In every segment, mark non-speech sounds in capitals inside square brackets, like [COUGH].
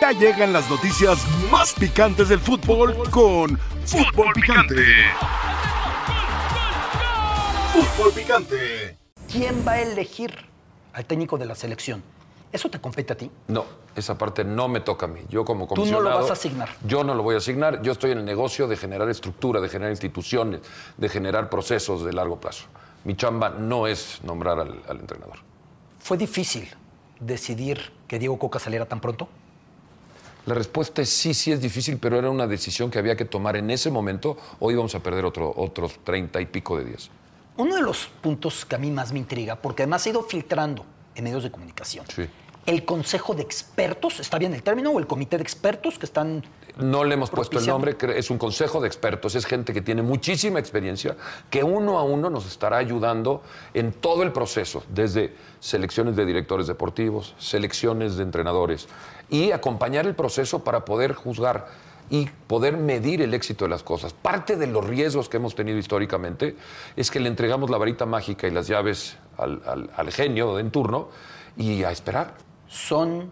Ya llegan las noticias más picantes del fútbol con Fútbol Picante. Fútbol Picante. ¿Quién va a elegir al técnico de la selección? ¿Eso te compete a ti? No, esa parte no me toca a mí. Yo como Tú no lo comisionado... vas a asignar. Yo no lo voy a asignar. Yo estoy en el negocio de generar estructura, de generar instituciones, de generar procesos de largo plazo. Mi chamba no es nombrar al, al entrenador. ¿Fue difícil decidir que Diego Coca saliera tan pronto? La respuesta es sí, sí es difícil, pero era una decisión que había que tomar en ese momento o íbamos a perder otro, otros treinta y pico de días. Uno de los puntos que a mí más me intriga, porque además ha ido filtrando en medios de comunicación. Sí. El Consejo de Expertos, ¿está bien el término? ¿O el Comité de Expertos que están... No le hemos puesto el nombre, es un consejo de expertos, es gente que tiene muchísima experiencia, que uno a uno nos estará ayudando en todo el proceso, desde selecciones de directores deportivos, selecciones de entrenadores, y acompañar el proceso para poder juzgar y poder medir el éxito de las cosas. Parte de los riesgos que hemos tenido históricamente es que le entregamos la varita mágica y las llaves al, al- al genio en turno y a esperar. ¿Son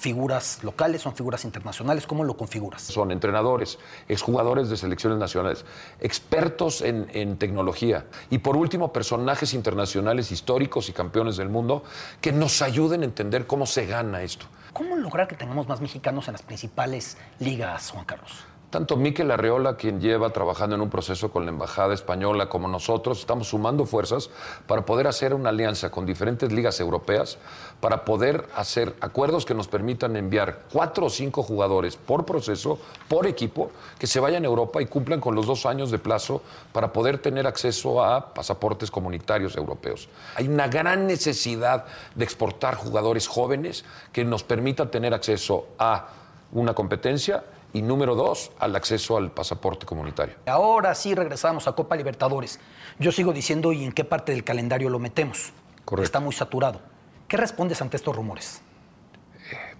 figuras locales, son figuras internacionales? ¿Cómo lo configuras? son entrenadores, exjugadores de selecciones nacionales, expertos en, en tecnología y por último personajes internacionales históricos y campeones del mundo que nos ayuden a entender cómo se gana esto. ¿Cómo lograr que tengamos más mexicanos en las principales ligas, Juan Carlos? Tanto Miquel Arreola, quien lleva trabajando en un proceso con la Embajada Española, como nosotros, estamos sumando fuerzas para poder hacer una alianza con diferentes ligas europeas, para poder hacer acuerdos que nos permitan enviar cuatro o cinco jugadores por proceso, por equipo, que se vayan a Europa y cumplan con los dos años de plazo para poder tener acceso a pasaportes comunitarios europeos. Hay una gran necesidad de exportar jugadores jóvenes que nos permita tener acceso a una competencia y número dos, al acceso al pasaporte comunitario. Ahora sí regresamos a Copa Libertadores. Yo sigo diciendo, ¿y en qué parte del calendario lo metemos? Correcto. Está muy saturado. ¿Qué respondes ante estos rumores?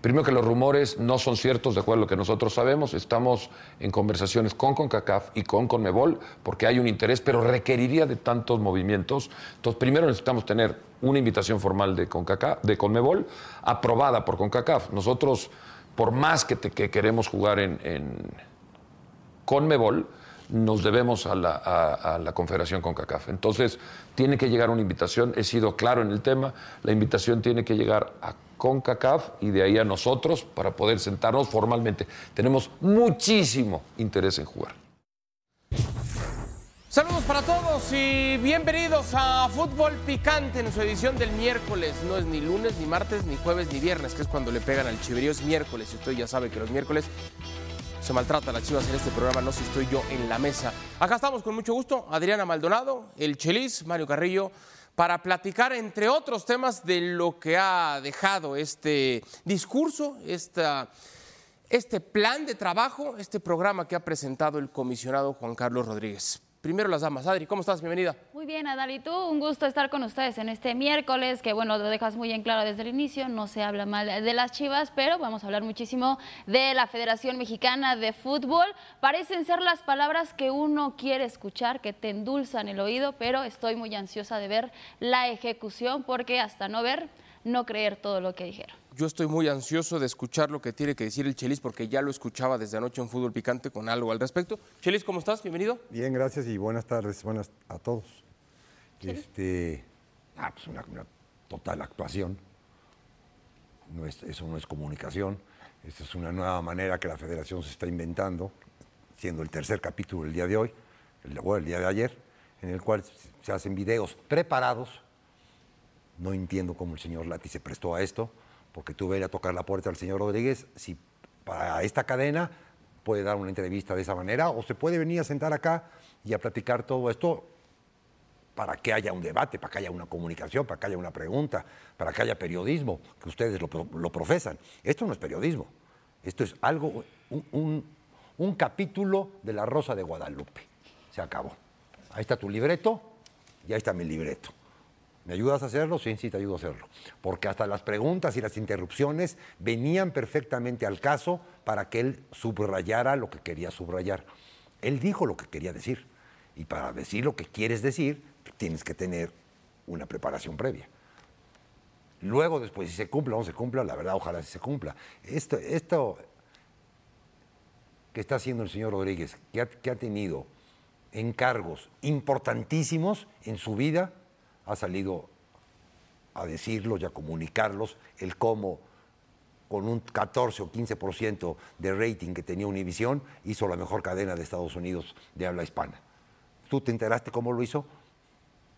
Primero que los rumores no son ciertos de acuerdo a lo que nosotros sabemos. Estamos en conversaciones con CONCACAF y con CONMEBOL porque hay un interés, pero requeriría de tantos movimientos. Entonces, primero necesitamos tener una invitación formal de, CONCACAF, de CONMEBOL aprobada por CONCACAF. Nosotros, por más que, queremos jugar en, en CONMEBOL, nos debemos a la, a- a la Confederación CONCACAF. Entonces, tiene que llegar una invitación, he sido claro en el tema, la invitación tiene que llegar a CONCACAF y de ahí a nosotros para poder sentarnos formalmente. Tenemos muchísimo interés en jugar. Saludos para todos y bienvenidos a Fútbol Picante en su edición del miércoles. No es ni lunes, ni martes, ni jueves, ni viernes, que es cuando le pegan al chiverío. Es miércoles y usted ya sabe que los miércoles se maltrata a las chivas en este programa, no si estoy yo en la mesa. Acá estamos con mucho gusto, Adriana Maldonado, el Chelis, Mario Carrillo, para platicar, entre otros temas, de lo que ha dejado este discurso, esta, este plan de trabajo, este programa que ha presentado el comisionado Juan Carlos Rodríguez. Primero las damas. Adri, ¿cómo estás? Bienvenida. Muy bien, Adal, y tú, un gusto estar con ustedes en este miércoles, que bueno, lo dejas muy en claro desde el inicio, no se habla mal de las Chivas, pero vamos a hablar muchísimo de la Federación Mexicana de Fútbol. Parecen ser las palabras que uno quiere escuchar, que te endulzan el oído, pero estoy muy ansiosa de ver la ejecución, porque hasta no ver, no creer todo lo que dijeron. Yo estoy muy ansioso de escuchar lo que tiene que decir el Chelis, porque ya lo escuchaba desde anoche en Fútbol Picante con algo al respecto. Chelis, ¿cómo estás? Bienvenido. Bien, gracias y buenas tardes, buenas a todos. Este, ah, pues una, una total actuación. No es, eso no es comunicación. Esta es una nueva manera que la federación se está inventando, siendo el tercer capítulo el día de hoy, el, bueno, el día de ayer, en el cual se hacen videos preparados. No entiendo cómo el señor Lati se prestó a esto, porque tú ves a tocar la puerta al señor Rodríguez, si para esta cadena puede dar una entrevista de esa manera, o se puede venir a sentar acá y a platicar todo esto para que haya un debate, para que haya una comunicación, para que haya una pregunta, para que haya periodismo, que ustedes lo, lo profesan. Esto no es periodismo, esto es algo, un, un- un capítulo de La Rosa de Guadalupe. Se acabó. Ahí está tu libreto y ahí está mi libreto. ¿Me ayudas a hacerlo? Sí, sí, te ayudo a hacerlo. Porque hasta las preguntas y las interrupciones venían perfectamente al caso para que él subrayara lo que quería subrayar. Él dijo lo que quería decir. Y para decir lo que quieres decir, tienes que tener una preparación previa. Luego, después, si se cumple o no se cumpla, la verdad, ojalá se cumpla. Esto, esto que está haciendo el señor Rodríguez, que ha, que ha tenido encargos importantísimos en su vida, ha salido a decirlos y a comunicarlos, el cómo con un 14 o 15% de rating que tenía Univisión, hizo la mejor cadena de Estados Unidos de habla hispana. ¿Tú te enteraste cómo lo hizo?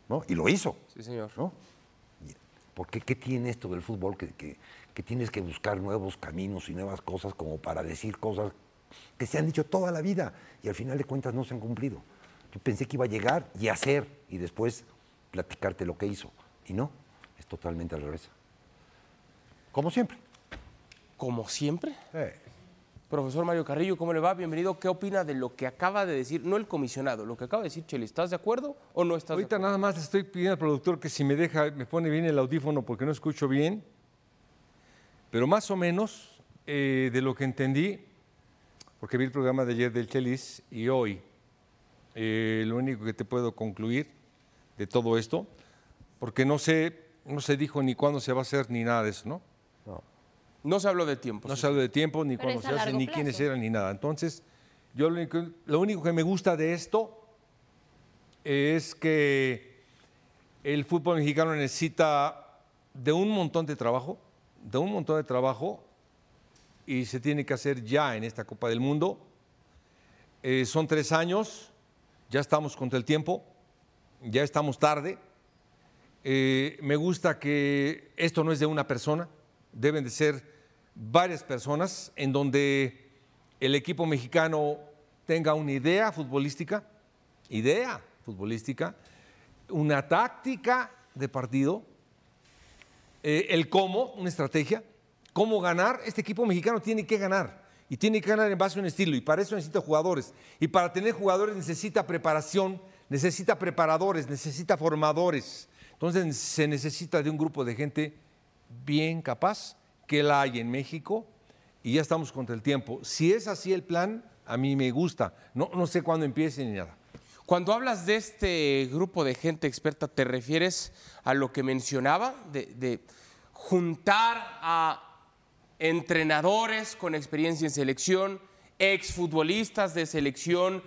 ¿No? Y lo hizo. Sí, señor. ¿no? Y- Porque ¿qué tiene esto del fútbol? Que, que- que tienes que buscar nuevos caminos y nuevas cosas como para decir cosas que se han dicho toda la vida y al final de cuentas no se han cumplido. Yo pensé que iba a llegar y hacer y después platicarte lo que hizo. Y no, es totalmente al revés. Como siempre. Como siempre. Eh, Profesor Mario Carrillo, ¿cómo le va? Bienvenido. ¿Qué opina de lo que acaba de decir, no el comisionado, lo que acaba de decir Cheli? ¿Estás de acuerdo o no estás Ahorita de acuerdo? nada más le estoy pidiendo al productor que si me deja, me pone bien el audífono porque no escucho bien. Pero más o menos eh, de lo que entendí, porque vi el programa de ayer del Chelis y hoy, eh, lo único que te puedo concluir de todo esto, porque no sé, no se dijo ni cuándo se va a hacer ni nada de eso, ¿no? No se habló de tiempo. No sí. se habla de tiempo, ni Pero cuándo se hace, ni quiénes eran, ni nada. Entonces, yo lo único, lo único que me gusta de esto es que el fútbol mexicano necesita de un montón de trabajo, de un montón de trabajo, y se tiene que hacer ya en esta Copa del Mundo. Eh, son tres años, ya estamos contra el tiempo, ya estamos tarde. Eh, me gusta que esto no es de una persona, deben de ser varias personas en donde el equipo mexicano tenga una idea futbolística, idea futbolística, una táctica de partido, eh, el cómo, una estrategia, cómo ganar. Este equipo mexicano tiene que ganar y tiene que ganar en base a un estilo y para eso necesita jugadores. Y para tener jugadores necesita preparación, necesita preparadores, necesita formadores. Entonces se necesita de un grupo de gente bien capaz, que la hay en México y ya estamos contra el tiempo. Si es así el plan, a mí me gusta. No, no sé cuándo empiece ni nada. Cuando hablas de este grupo de gente experta, ¿te refieres a lo que mencionaba? De, juntar a entrenadores con experiencia en selección, exfutbolistas de selección,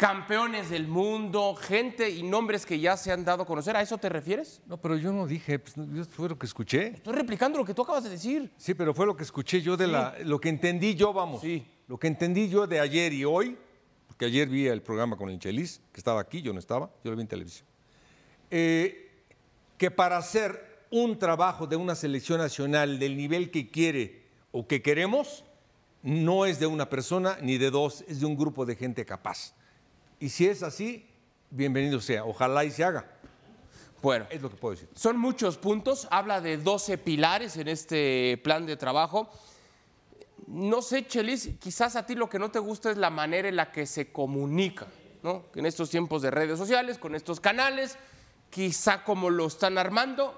campeones del mundo, gente y nombres que ya se han dado a conocer. ¿A eso te refieres? No, pero yo no dije, pues, no, yo fue lo que escuché. Estoy replicando lo que tú acabas de decir. Sí, pero fue lo que escuché yo de la, lo que entendí yo, vamos. Sí. Lo que entendí yo de ayer y hoy, porque ayer vi el programa con el Chelis, que estaba aquí, yo no estaba, yo lo vi en televisión. Eh, que para hacer un trabajo de una selección nacional del nivel que quiere o que queremos, no es de una persona ni de dos, es de un grupo de gente capaz. Y si es así, bienvenido sea. Ojalá y se haga. Bueno, Es lo que puedo decir. Son muchos puntos, habla de 12 pilares en este plan de trabajo. No sé, Chelis, quizás a ti lo que no te gusta es la manera en la que se comunica, ¿no? En estos tiempos de redes sociales, con estos canales, quizá como lo están armando,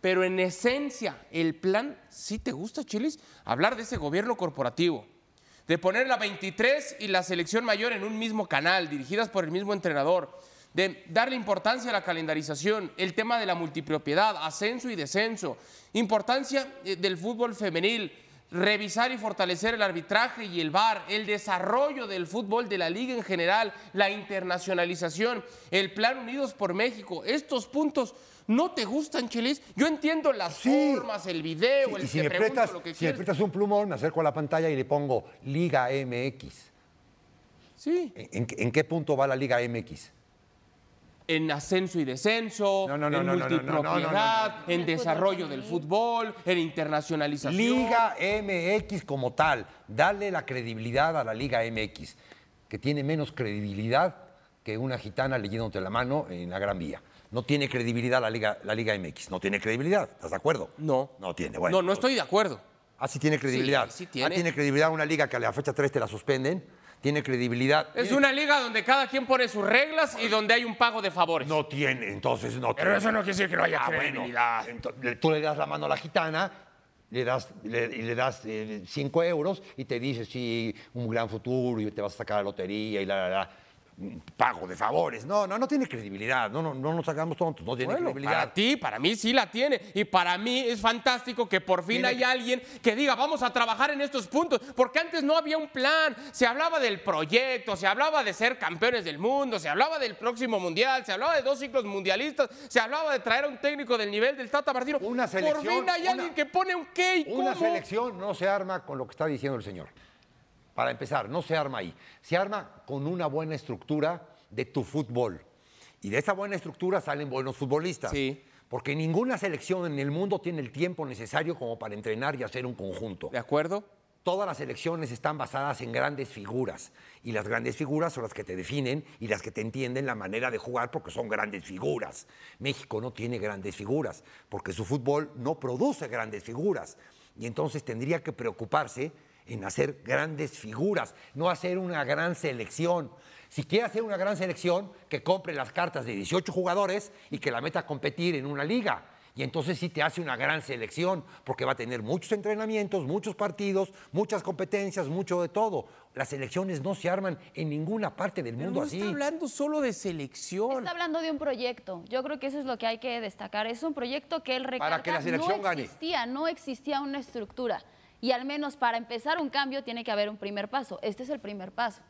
pero en esencia, el plan sí te gusta, Chelis, hablar de ese gobierno corporativo, de poner la 23 y la selección mayor en un mismo canal, dirigidas por el mismo entrenador, de darle importancia a la calendarización, el tema de la multipropiedad, ascenso y descenso, importancia eh, del fútbol femenil, revisar y fortalecer el arbitraje y el VAR, el desarrollo del fútbol de la liga en general, la internacionalización, el plan Unidos por México. Estos puntos no te gustan, Chelis. Yo entiendo las Sí. formas, el video, Sí, el y si te me, pregunto prestas, lo que si me quieres. prestas un plumón, me acerco a la pantalla y le pongo Liga MX. Sí, ¿En, en qué- punto va la Liga MX? en ascenso y descenso, No, no, no, en multipropiedad, en desarrollo del fútbol, en internacionalización. Liga MX como tal, darle la credibilidad a la Liga MX, que tiene menos credibilidad que una gitana leyéndote la mano en la Gran Vía. No tiene credibilidad la Liga, la Liga MX, no tiene credibilidad, ¿estás de acuerdo? No. No tiene, bueno. no, no estoy de acuerdo. Ah, sí tiene credibilidad. Sí, sí Ah, tiene. tiene credibilidad una liga que a la fecha 3 te la suspenden. Tiene credibilidad. Es Tiene- una liga donde cada quien pone sus reglas y donde hay un pago de favores. No tiene, entonces no Pero tiene. eso no quiere decir que no haya Ah, credibilidad. tú le das la mano a la gitana, le das, le, y le das 5 euros y te dice, sí, un gran futuro y te vas a sacar la lotería y la, la, la. Pago de favores. No, no, no tiene credibilidad. No, no, no nos hagamos tontos. No tiene Bueno, credibilidad. para ti, para mí sí la tiene. Y para mí es fantástico que por fin Tiene hay alguien que diga, vamos a trabajar en estos puntos. Porque antes no había un plan. Se hablaba del proyecto, se hablaba de ser campeones del mundo, se hablaba del próximo mundial, se hablaba de dos ciclos mundialistas, se hablaba de traer a un técnico del nivel del Tata Martino. Una por selección, fin hay una- alguien que pone un qué y Una cómo. selección no se arma con lo que está diciendo el señor. Para empezar, no se arma ahí. Se arma con una buena estructura de tu fútbol. Y de esa buena estructura salen buenos futbolistas. Sí. Porque ninguna selección en el mundo tiene el tiempo necesario como para entrenar y hacer un conjunto. ¿De acuerdo? Todas las elecciones están basadas en grandes figuras y las grandes figuras son las que te definen y las que te entienden la manera de jugar porque son grandes figuras. México no tiene grandes figuras porque su fútbol no produce grandes figuras y entonces tendría que preocuparse en hacer grandes figuras, no hacer una gran selección. Si quiere hacer una gran selección, que compre las cartas de 18 jugadores y que la meta a competir en una liga. Y entonces sí te hace una gran selección, porque va a tener muchos entrenamientos, muchos partidos, muchas competencias, mucho de todo. Las selecciones no se arman en ninguna parte del Pero mundo no así. está hablando solo de selección. Está hablando de un proyecto. Yo creo que eso es lo que hay que destacar. Es un proyecto que él recalca Para que la selección no gane. existía, no existía una estructura. Y al menos para empezar un cambio tiene que haber un primer paso. Este es el primer paso.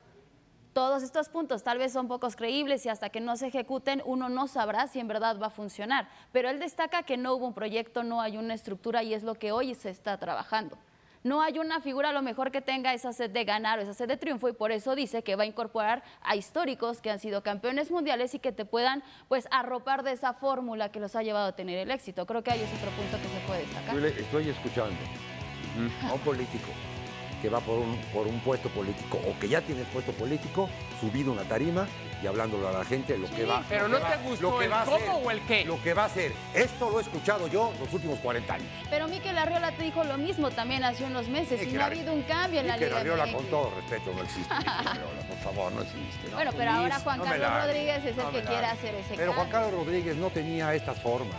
Todos estos puntos tal vez son pocos creíbles y hasta que no se ejecuten uno no sabrá si en verdad va a funcionar. Pero él destaca que no hubo un proyecto, no hay una estructura y es lo que hoy se está trabajando. No hay una figura a lo mejor que tenga esa sed de ganar o esa sed de triunfo y por eso dice que va a incorporar a históricos que han sido campeones mundiales y que te puedan pues arropar de esa fórmula que los ha llevado a tener el éxito. Creo que ahí es otro punto que se puede destacar. Yo le a un político que va por un, por un puesto político o que ya tiene puesto político, subido a una tarima y hablándole a la gente lo que va pero lo ¿no que te va- gustó lo que el va a cómo hacer, o el qué? Lo que va a hacer. Esto lo he escuchado yo los últimos 40 años. Pero Miquel Arriola te dijo lo mismo también hace unos meses y no ha habido un cambio en la Mikel Liga Arriola, con todo respeto, no existe. [LAUGHS] Arriola, por favor, no existe. no. Bueno, pero ahora Juan No Carlos la Rodríguez es el que la quiere hacer ese Pero Juan cambio. Carlos Rodríguez no tenía estas formas.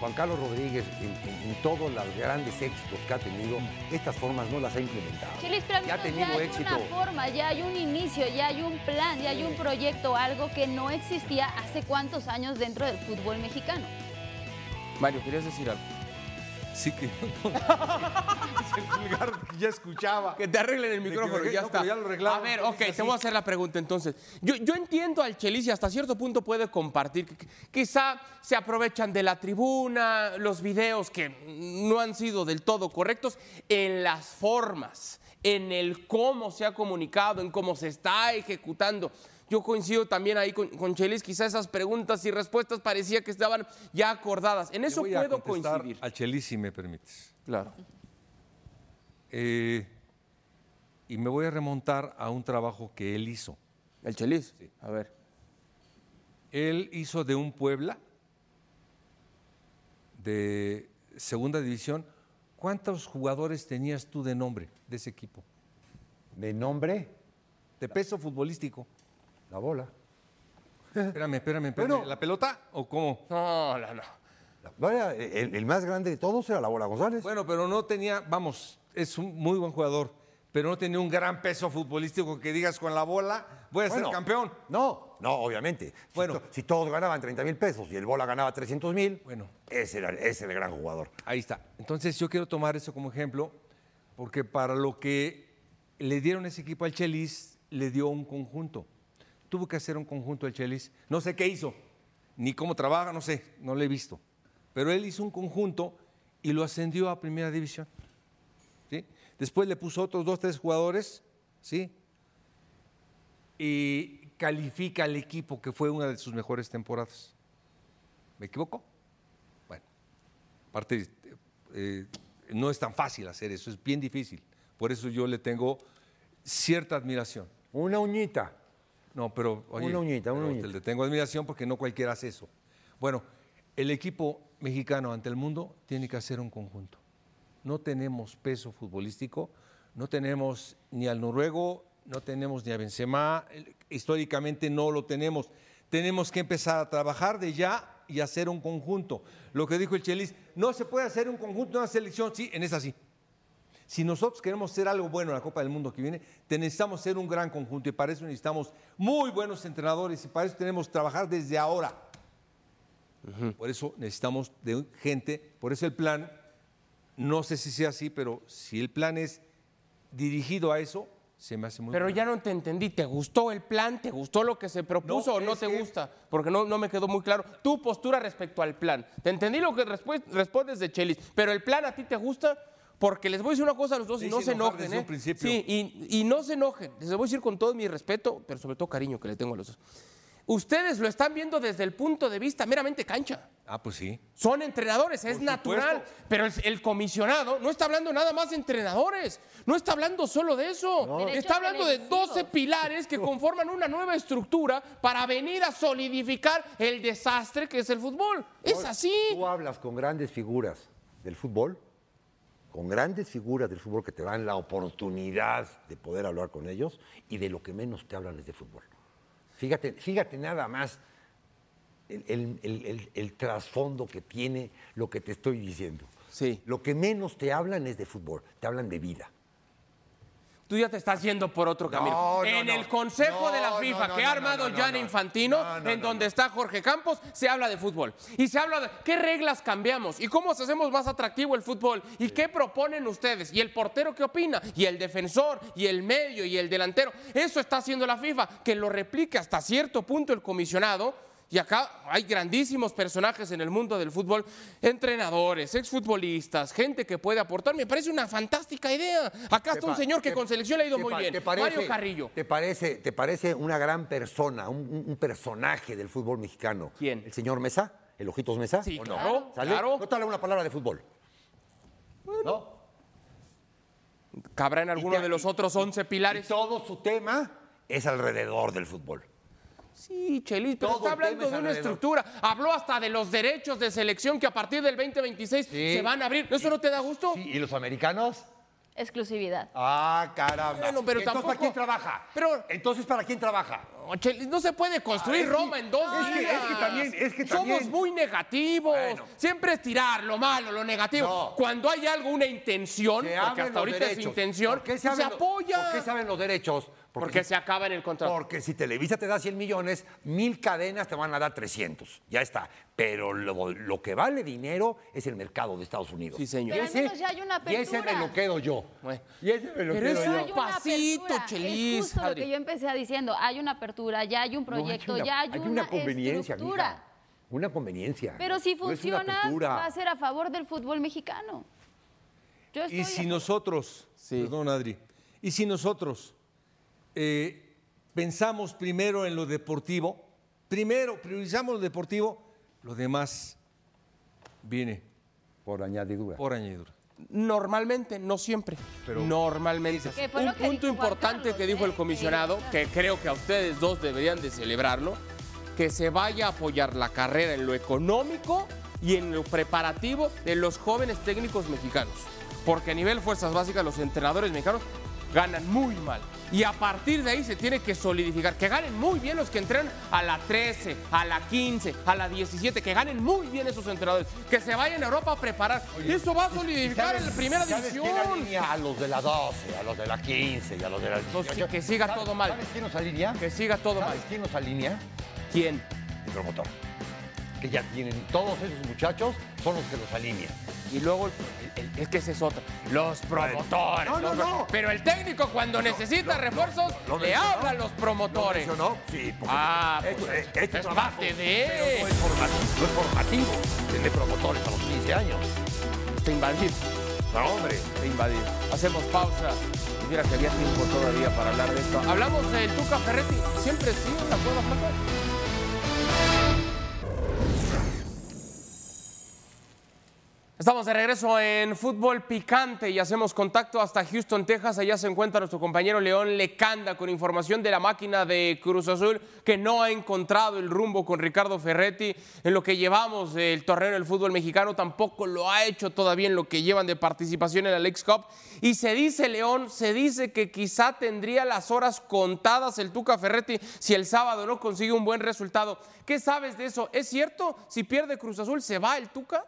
Juan Carlos Rodríguez, en, en- en todos los grandes éxitos que ha tenido, estas formas no las ha implementado. Chilis, pero al ya ha tenido ya hay éxito. una forma, ya hay un inicio, ya hay un plan, ya hay un proyecto, algo que no existía hace cuántos años dentro del fútbol mexicano. Mario, ¿querías decir algo? Sí que es [LAUGHS] el pulgar que ya escuchaba. Que te arreglen el micrófono, equivoqué, ya no, está. ya lo a ver, ok, te voy a hacer la pregunta entonces. Yo, yo entiendo al Chelis y hasta cierto punto puede compartir. que- que Quizá se aprovechan de la tribuna, los videos que no han sido del todo correctos, en las formas, en el cómo se ha comunicado, en cómo se está ejecutando. Yo coincido también ahí con, con Chelis, quizá esas preguntas y respuestas parecía que estaban ya acordadas. En eso a puedo coincidir. A Chelis, si me permites. Claro. Eh, y me voy a remontar a un trabajo que él hizo. El Chelis. A ver. Él hizo de un Puebla de segunda división. ¿Cuántos jugadores tenías tú de nombre de ese equipo? De nombre, De peso futbolístico. La bola. Espérame, espérame, espérame. Bueno. ¿La pelota o cómo? No, no, no. El, el más grande de todos era la bola González. Bueno, pero no tenía, vamos, es un muy buen jugador, pero no tenía un gran peso futbolístico que digas con la bola, voy a Bueno, ser campeón. No, no, obviamente. Si Bueno. to- Si, todos ganaban 30 mil pesos y el bola ganaba 300 mil, Bueno. ese era, ese era el gran jugador. Ahí está. Entonces yo quiero tomar eso como ejemplo, porque para lo que le dieron ese equipo al Chelis, le dio un conjunto. Tuvo que hacer un conjunto al Chelis. No sé qué hizo, ni cómo trabaja, no sé, no lo he visto. Pero él hizo un conjunto y lo ascendió a primera división. ¿sí? Después le puso otros dos, tres jugadores, ¿sí? Y califica al equipo que fue una de sus mejores temporadas. ¿Me equivoco? Bueno, aparte, eh, no es tan fácil hacer eso, es bien difícil. Por eso yo le tengo cierta admiración. Una uñita. No, pero oye, Una uñita, una uñita. Le tengo admiración porque no cualquiera hace eso. Bueno, el equipo mexicano ante el mundo tiene que hacer un conjunto. No tenemos peso futbolístico, no tenemos ni al noruego, no tenemos ni a Benzema, históricamente no lo tenemos. Tenemos que empezar a trabajar de ya y hacer un conjunto. Lo que dijo el Chelis, no se puede hacer un conjunto una selección, sí, en esa sí. Si nosotros queremos hacer algo bueno en la Copa del Mundo que viene, necesitamos ser un gran conjunto y para eso necesitamos muy buenos entrenadores y para eso tenemos que trabajar desde ahora. Por eso necesitamos de gente, por eso el plan, no sé si sea así, pero si el plan es dirigido a eso, se me hace muy Pero ya no te entendí. ¿Te gustó el plan? ¿Te gustó lo que se propuso No, o no te que- gusta? Porque no, no me quedó muy claro. Tu postura respecto al plan. Te entendí lo que respondes de Chelis, pero el plan a ti te gusta porque les voy a decir una cosa a los dos y no se enojen. desde ¿eh? un principio. Sí, y, y no se enojen. Les voy a decir con todo mi respeto, pero sobre todo cariño que le tengo a los dos. Ustedes lo están viendo desde el punto de vista meramente cancha. Ah, pues sí. Son entrenadores, es Por natural. supuesto. Pero el, el comisionado no está hablando nada más de entrenadores, no está hablando solo de eso. Está hablando de televisivos. 12 pilares que [LAUGHS] conforman una nueva estructura para venir a solidificar el desastre que es el fútbol. Es así. Tú hablas con grandes figuras del fútbol, con grandes figuras del fútbol que te dan la oportunidad de poder hablar con ellos y de lo que menos te hablan es de fútbol. Fíjate, fíjate nada más el, el- el- el- el trasfondo que tiene lo que te estoy diciendo. Sí. Lo que menos te hablan es de fútbol, te hablan de vida. Tú ya te estás yendo por otro camino. No, no, en no. el Consejo No, de la FIFA que ha armado no. Infantino, No, no, en donde está Jorge Campos, se habla de fútbol. Y se habla de qué reglas cambiamos y cómo hacemos más atractivo el fútbol y qué proponen ustedes. Y el portero qué opina, y el defensor, y el medio, y el delantero. Eso está haciendo la FIFA, que lo replique hasta cierto punto el comisionado. Y acá hay grandísimos personajes en el mundo del fútbol, entrenadores, exfutbolistas, gente que puede aportar. Me parece una fantástica idea. Acá está un señor que con selección le ha ido muy bien. parece- Mario Carrillo. ¿te parece, ¿Te parece una gran persona, un, personaje del fútbol mexicano? ¿Quién? ¿El señor Mesa? ¿El Ojitos Mesa? Sí, ¿O no? claro, ¿Sale? claro. No te habla una palabra de fútbol. ¿No? ¿Cabrá en alguno te- de los otros y- 11 pilares? y todo su tema es alrededor del fútbol. Sí, Chelis, pero Todo está hablando de una alrededor. estructura. Habló hasta de los derechos de selección que a partir del 2026 Sí. se van a abrir. ¿Eso no te da gusto? Sí, ¿Y los americanos? Exclusividad. Ah, caramba. Bueno, pero Entonces, tampoco- ¿para quién trabaja? Pero- Entonces, ¿para quién trabaja? No, se puede construir Ah, es que- Roma en dos es que- días. es que también- es que Somos también- muy negativos. Bueno. Siempre es tirar lo malo, lo negativo. No. Cuando hay algo, una intención, Se porque hasta ahorita es intención, ¿Por qué pues se lo- apoya. ¿Por qué se abren los derechos? Porque si- se acaba en el contrato. Porque si Televisa te da 100 millones, mil cadenas te van a dar 300. Ya está. Pero lo, lo que vale dinero es el mercado de Estados Unidos. Sí, señor. Pero al menos ya hay una Y ese me apertura. lo quedo yo. Bueno. Y ese me lo Pero quedo yo. Hay una Pasito, apertura. Chelis, Es justo lo que yo empecé diciendo. Hay una apertura, ya hay un No, hay proyecto, una- ya hay, una, conveniencia, estructura. mija. Una conveniencia. Pero si una funciona, va a ser a favor del fútbol mexicano. Yo estoy Y si nosotros, Sí. perdón Adri, y si nosotros eh, pensamos primero en lo deportivo, primero priorizamos lo deportivo, lo demás viene Por añadidura. por añadidura. Normalmente, no siempre. Normalmente. Que fue Un punto importante Carlos, que dijo el comisionado, que creo que a ustedes dos deberían de celebrarlo, que se vaya a apoyar la carrera en lo económico y en lo preparativo de los jóvenes técnicos mexicanos. Porque a nivel fuerzas básicas los entrenadores mexicanos ganan muy mal. Y a partir de ahí se tiene que solidificar. Que ganen muy bien los que entrenan a la 13, a la 15, a la 17. Que ganen muy bien esos entrenadores. Que se vayan a Europa a preparar. Eso va a solidificar en la primera ¿Sabes quién división. a los de la 12, a los de la 15 y a los de la Pues 18? que siga ¿Sabes- todo mal. ¿Sabes quién nos alinea? Que siga todo mal. ¿Sabes quién nos alinea? ¿Quién? El promotor. Que ya tienen, todos esos muchachos son los que los alinean. Y luego, el- el- es que ese es otro. Los promotores. No, no, los- no. Pero el técnico cuando necesita refuerzos lo le habla a los promotores. ¿Eso no? Sí, porque Ah, este, pues, este es trabajo, parte de- pero no es formativo, no es formativo. Es de promotores a los 15 años. Te invadir. No, hombre. Te invadir. Hacemos pausa. Y mira que había tiempo todavía para hablar de esto. Hablamos del Tuca Ferretti. Siempre sí, la cueva flaca. Estamos de regreso en Fútbol Picante y hacemos contacto hasta Houston, Texas. Allá se encuentra nuestro compañero León Lecanda con información de la máquina de Cruz Azul que no ha encontrado el rumbo con Ricardo Ferretti en lo que llevamos del torneo del fútbol mexicano. Tampoco lo ha hecho todavía en lo que llevan de participación en la Leagues Cup. Y se dice, León, se dice que quizá tendría las horas contadas el Tuca Ferretti si el sábado no consigue un buen resultado. ¿Qué sabes de eso? ¿Es cierto? Si pierde Cruz Azul, ¿se va el Tuca?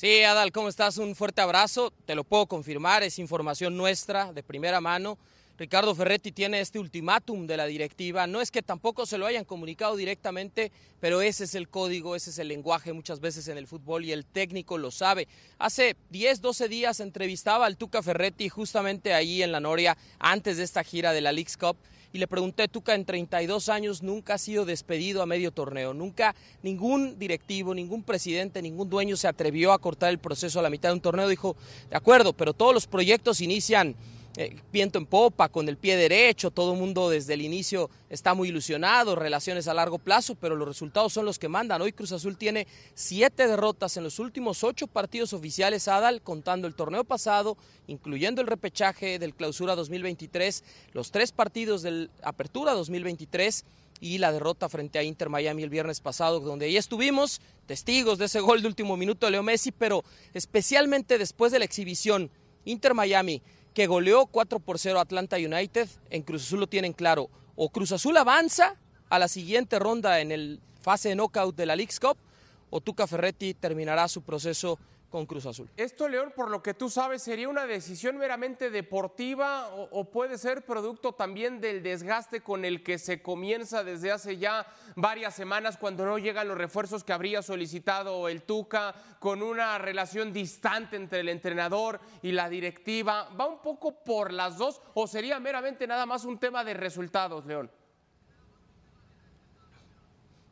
Sí, Adal, ¿cómo estás? Un fuerte abrazo. Te lo puedo confirmar, es información nuestra de primera mano. Ricardo Ferretti tiene este ultimátum de la directiva. No es que tampoco se lo hayan comunicado directamente, pero ese es el código, ese es el lenguaje muchas veces en el fútbol y el técnico lo sabe. Hace 10, 12 días entrevistaba al Tuca Ferretti justamente ahí en la Noria antes de esta gira de la League's Cup y le pregunté, Tuca, en 32 años nunca ha sido despedido a medio torneo, nunca ningún directivo, ningún presidente, ningún dueño se atrevió a cortar el proceso a la mitad de un torneo. Dijo, de acuerdo, pero todos los proyectos inician eh, viento en popa, con el pie derecho, todo el mundo desde el inicio está muy ilusionado, relaciones a largo plazo, pero los resultados son los que mandan. Hoy Cruz Azul tiene siete derrotas en los últimos ocho partidos oficiales, Adal, contando el torneo pasado, incluyendo el repechaje del clausura 2023, los tres partidos del apertura 2023 y la derrota frente a Inter Miami el viernes pasado, donde ahí estuvimos testigos de ese gol de último minuto de Leo Messi, pero especialmente después de la exhibición Inter Miami que goleó 4 por 0 Atlanta United, en Cruz Azul lo tienen claro. O Cruz Azul avanza a la siguiente ronda en el fase de knockout de la League's Cup, o Tuca Ferretti terminará su proceso con Cruz Azul. Esto, León, por lo que tú sabes, ¿sería una decisión meramente deportiva o, puede ser producto también del desgaste con el que se comienza desde hace ya varias semanas cuando no llegan los refuerzos que habría solicitado el Tuca, con una relación distante entre el entrenador y la directiva? ¿Va un poco por las dos o sería meramente nada más un tema de resultados, León?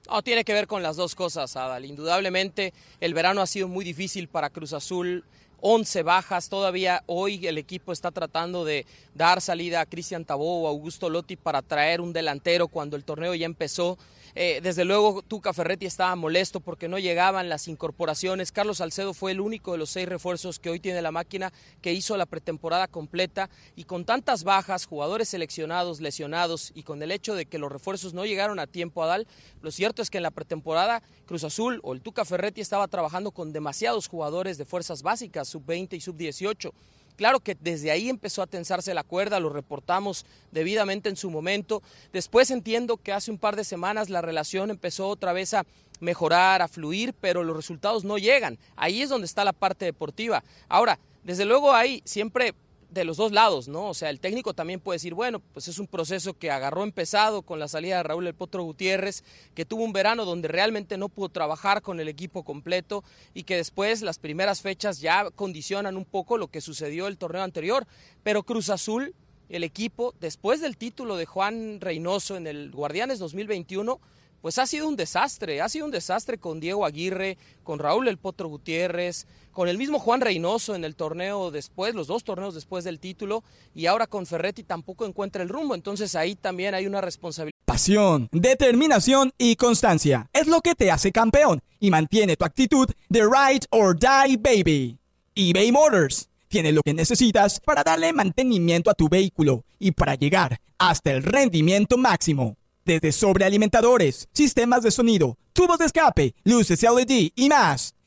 No, tiene que ver con las dos cosas, Adal. Indudablemente el verano ha sido muy difícil para Cruz Azul. 11 bajas, todavía hoy el equipo está tratando de dar salida a Cristian Tabó o Augusto Lotti para traer un delantero cuando el torneo ya empezó. Eh, desde luego, Tuca Ferretti estaba molesto porque no llegaban las incorporaciones. Carlos Salcedo fue el único de los seis refuerzos que hoy tiene la máquina que hizo la pretemporada completa. Y con tantas bajas, jugadores seleccionados, lesionados y con el hecho de que los refuerzos no llegaron a tiempo a Dal, lo cierto es que en la pretemporada Cruz Azul o el Tuca Ferretti estaba trabajando con demasiados jugadores de fuerzas básicas, sub-20 y sub-18. Claro que desde ahí empezó a tensarse la cuerda, lo reportamos debidamente en su momento. Después entiendo que hace un par de semanas la relación empezó otra vez a mejorar, a fluir, pero los resultados no llegan. Ahí es donde está la parte deportiva. Ahora, desde luego hay siempre de los dos lados, ¿no? O sea, el técnico también puede decir, bueno, pues es un proceso que agarró empezado con la salida de Raúl El Potro Gutiérrez, que tuvo un verano donde realmente no pudo trabajar con el equipo completo y que después las primeras fechas ya condicionan un poco lo que sucedió el torneo anterior. Pero Cruz Azul, el equipo, después del título de Juan Reynoso en el Guardianes 2021, pues ha sido un desastre, ha sido un desastre con Diego Aguirre, con Raúl El Potro Gutiérrez, con el mismo Juan Reynoso en el torneo después, los dos torneos después del título, y ahora con Ferretti tampoco encuentra el rumbo, entonces ahí también hay una responsabilidad. Pasión, determinación y constancia es lo que te hace campeón y mantiene tu actitud de ride or die baby. eBay Motors tiene lo que necesitas para darle mantenimiento a tu vehículo y para llegar hasta el rendimiento máximo desde sobrealimentadores, sistemas de sonido, tubos de escape, luces LED y más.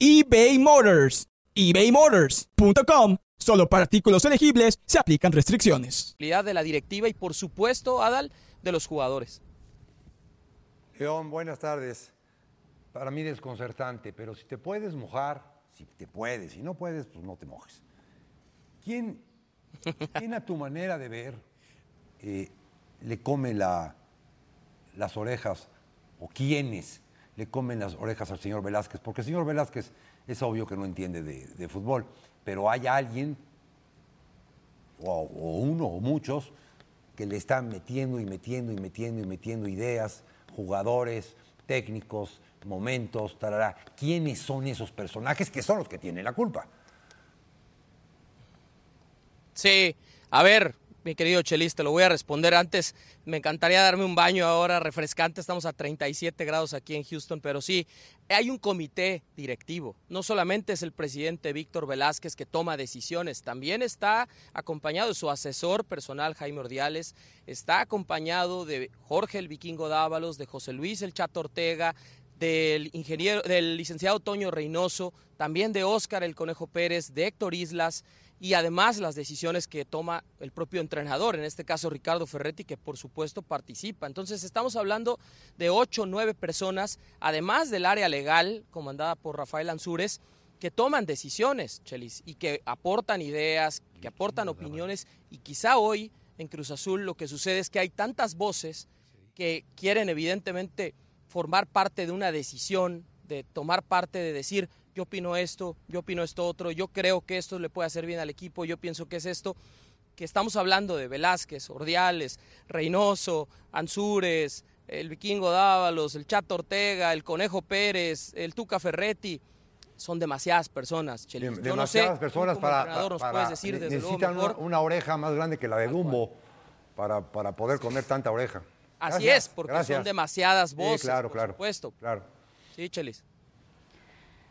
eBay Motors. ebaymotors.com. Solo para artículos elegibles se aplican restricciones. De la directiva y por supuesto, Adal, de los jugadores. León, buenas tardes. Para mí desconcertante, pero si te puedes mojar, si te puedes, si no puedes, pues no te mojes. ¿Quién, quién a tu manera de ver eh, le come las orejas o quiénes le comen las orejas al señor Velázquez, porque el señor Velázquez es obvio que no entiende de, fútbol, pero hay alguien, o, uno o muchos, que le están metiendo y metiendo y metiendo y metiendo ideas, jugadores, técnicos, momentos, tarará. ¿Quiénes son esos personajes que son los que tienen la culpa? Sí, a ver, mi querido Chelis, te lo voy a responder antes. Me encantaría darme un baño ahora refrescante. Estamos a 37 grados aquí en Houston, pero sí, hay un comité directivo. No solamente es el presidente Víctor Velázquez que toma decisiones, también está acompañado de su asesor personal Jaime Ordiales, está acompañado de Jorge el Vikingo Dávalos, de José Luis el Chato Ortega, del ingeniero, del licenciado Toño Reynoso, también de Óscar el Conejo Pérez, de Héctor Islas y además las decisiones que toma el propio entrenador, en este caso Ricardo Ferretti, que por supuesto participa. Entonces estamos hablando de ocho o nueve personas, además del área legal, comandada por Rafael Ansúrez, que toman decisiones, Chelis, y que aportan ideas, que aportan opiniones, y quizá hoy en Cruz Azul lo que sucede es que hay tantas voces que quieren evidentemente formar parte de una decisión, de tomar parte de decir, yo opino esto, yo opino esto otro, yo creo que esto le puede hacer bien al equipo, yo pienso que es esto, que estamos hablando de Velázquez, Ordiales, Reynoso, Ansúrez, el Vikingo Dávalos, el Chato Ortega, el Conejo Pérez, el Tuca Ferretti, son demasiadas personas, Chelis. Dem- Yo no sé, demasiadas personas como para, nos para- puedes decir desde luego necesitan una, mejor. una oreja más grande que la de Dumbo para, para poder comer tanta oreja. Así Gracias, es, porque gracias. son demasiadas Sí, voces, claro, por claro, supuesto. Claro. Sí, Chelis.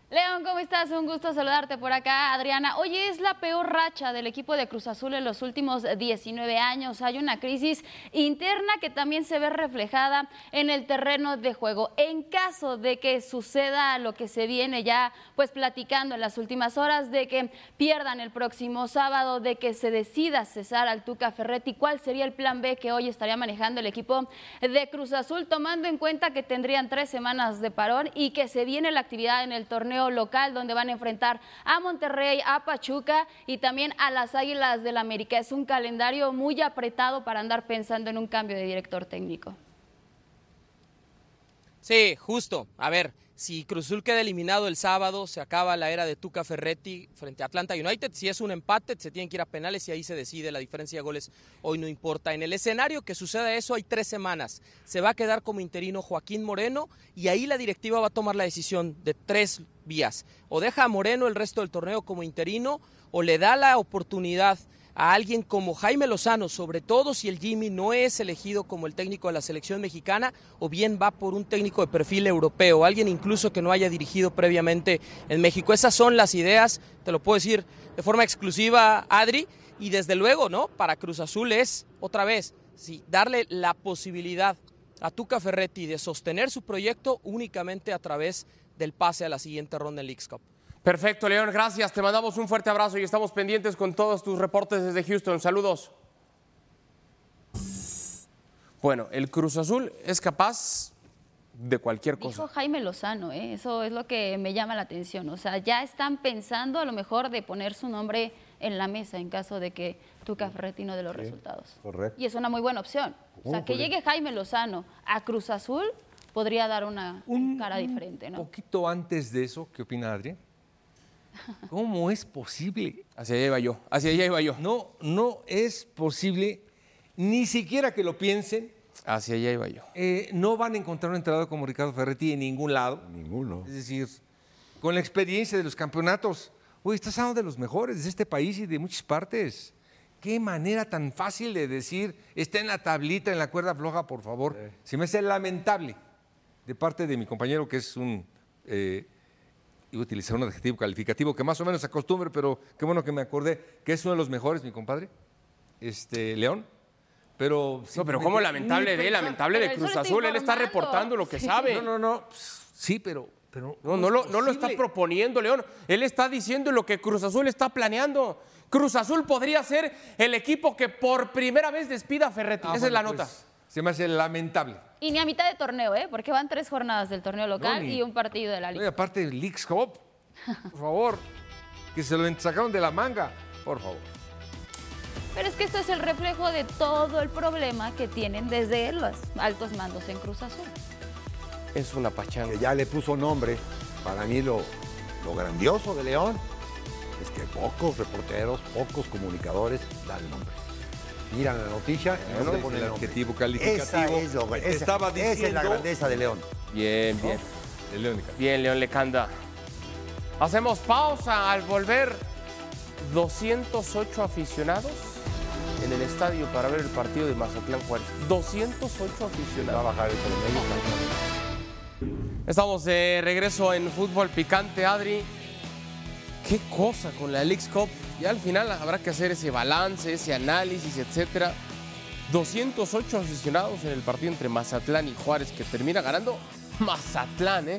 León, ¿cómo estás? Un gusto saludarte por acá, Adriana. Oye, es la peor racha del equipo de Cruz Azul en los últimos 19 años. Hay una crisis interna que también se ve reflejada en el terreno de juego. En caso de que suceda lo que se viene ya pues platicando en las últimas horas, de que pierdan el próximo sábado, de que se decida cesar al Tuca Ferretti, ¿cuál sería el plan B que hoy estaría manejando el equipo de Cruz Azul, tomando en cuenta que tendrían tres semanas de parón y que se viene la actividad en el torneo local donde van a enfrentar a Monterrey, a Pachuca y también a las Águilas del América. Es un calendario muy apretado para andar pensando en un cambio de director técnico. Sí, justo. A ver, si Cruz Azul queda eliminado el sábado, se acaba la era de Tuca Ferretti frente a Atlanta United. Si es un empate, se tienen que ir a penales y ahí se decide. La diferencia de goles hoy no importa. En el escenario que suceda eso hay tres semanas. Se va a quedar como interino Joaquín Moreno y ahí la directiva va a tomar la decisión de tres vías. O deja a Moreno el resto del torneo como interino o le da la oportunidad a alguien como Jaime Lozano, sobre todo si el Jimmy no es elegido como el técnico de la selección mexicana, o bien va por un técnico de perfil europeo, alguien incluso que no haya dirigido previamente en México. Esas son las ideas, te lo puedo decir de forma exclusiva, Adri, y desde luego, ¿no? Para Cruz Azul es, otra vez, sí, darle la posibilidad a Tuca Ferretti de sostener su proyecto únicamente a través del pase a la siguiente ronda en Leagues Cup. Perfecto, León, gracias. Te mandamos un fuerte abrazo y estamos pendientes con todos tus reportes desde Houston. Saludos. Bueno, el Cruz Azul es capaz de cualquier cosa. Dijo Jaime Lozano, ¿eh? eso es lo que me llama la atención. O sea, ya están pensando a lo mejor de poner su nombre en la mesa en caso de que Tuca Ferretti no de los resultados. correcto. Y es una muy buena opción. O sea, Uh, que llegue Jaime Lozano a Cruz Azul podría dar una Un- cara un diferente, ¿no? poquito antes de eso, ¿qué opina Adrián? ¿Cómo es posible? Hacia allá iba yo, hacia allá iba yo. No, no es posible, ni siquiera que lo piensen, Hacia allá iba yo. eh, no van a encontrar un entrenador como Ricardo Ferretti en ningún lado. Ninguno. Es decir, con la experiencia de los campeonatos, uy, estás hablando de los mejores de este país y de muchas partes. Qué manera tan fácil de decir, está en la tablita, en la cuerda floja, por favor. Se me hace lamentable de parte de mi compañero, que es un, eh, iba a utilizar un adjetivo calificativo que más o menos acostumbre, pero qué bueno que me acordé, que es uno de los mejores, mi compadre, este, León. Pero, No, pero ¿cómo lamentable Ni de él, lamentable de Cruz Azul? Él está reportando lo que sabe. No, no, no. pues, Sí, pero. pero No, no, lo, no lo está proponiendo, León. Él está diciendo lo que Cruz Azul está planeando. Cruz Azul podría ser el equipo que por primera vez despida a Ferretti. Ah, Esa es la bueno, nota. pues, se me hace lamentable. Y ni a mitad de torneo, ¿eh? Porque van tres jornadas del torneo local ni- y un partido de la No, y liga. aparte, el Leagues Cup, por favor, que se lo sacaron de la manga, por favor. Pero es que esto es el reflejo de todo el problema que tienen desde los altos mandos en Cruz Azul. Es una pachanga. Que ya le puso nombre. Para mí lo, lo grandioso de León es que pocos reporteros, pocos comunicadores dan nombres. Miran la noticia y no es ponen el adjetivo calificativo Esa es, lo, esa- estaba esa es la diciendo. grandeza de León. Bien, bien. El León. Bien, León Lecanda. Hacemos pausa al volver. 208 aficionados en el estadio para ver el partido de Mazatlán Juárez. 208 aficionados. Va a bajar el promedio. Estamos de regreso en fútbol picante, Adri. Qué cosa con la Leagues Cup. Ya al final habrá que hacer ese balance, ese análisis, etcétera. 208 aficionados en el partido entre Mazatlán y Juárez que termina ganando Mazatlán, ¿eh?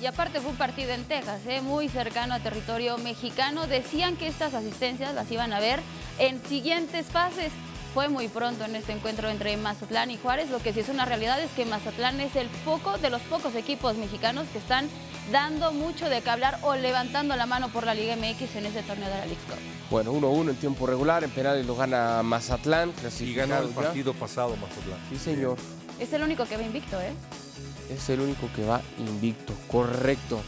Y aparte fue un partido en Texas, ¿eh? muy cercano a territorio mexicano. Decían que estas asistencias las iban a ver en siguientes fases. Fue muy pronto en este encuentro entre Mazatlán y Juárez. Lo que sí es una realidad es que Mazatlán es el poco de los pocos equipos mexicanos que están dando mucho de qué hablar o levantando la mano por la Liga MX en ese torneo de la League Cup. Bueno, 1-1 en tiempo regular, en penales lo gana Mazatlán. Y ganó el ya. partido pasado Mazatlán. Sí, señor. Es el único que va invicto, ¿eh? Es el único que va invicto, correcto.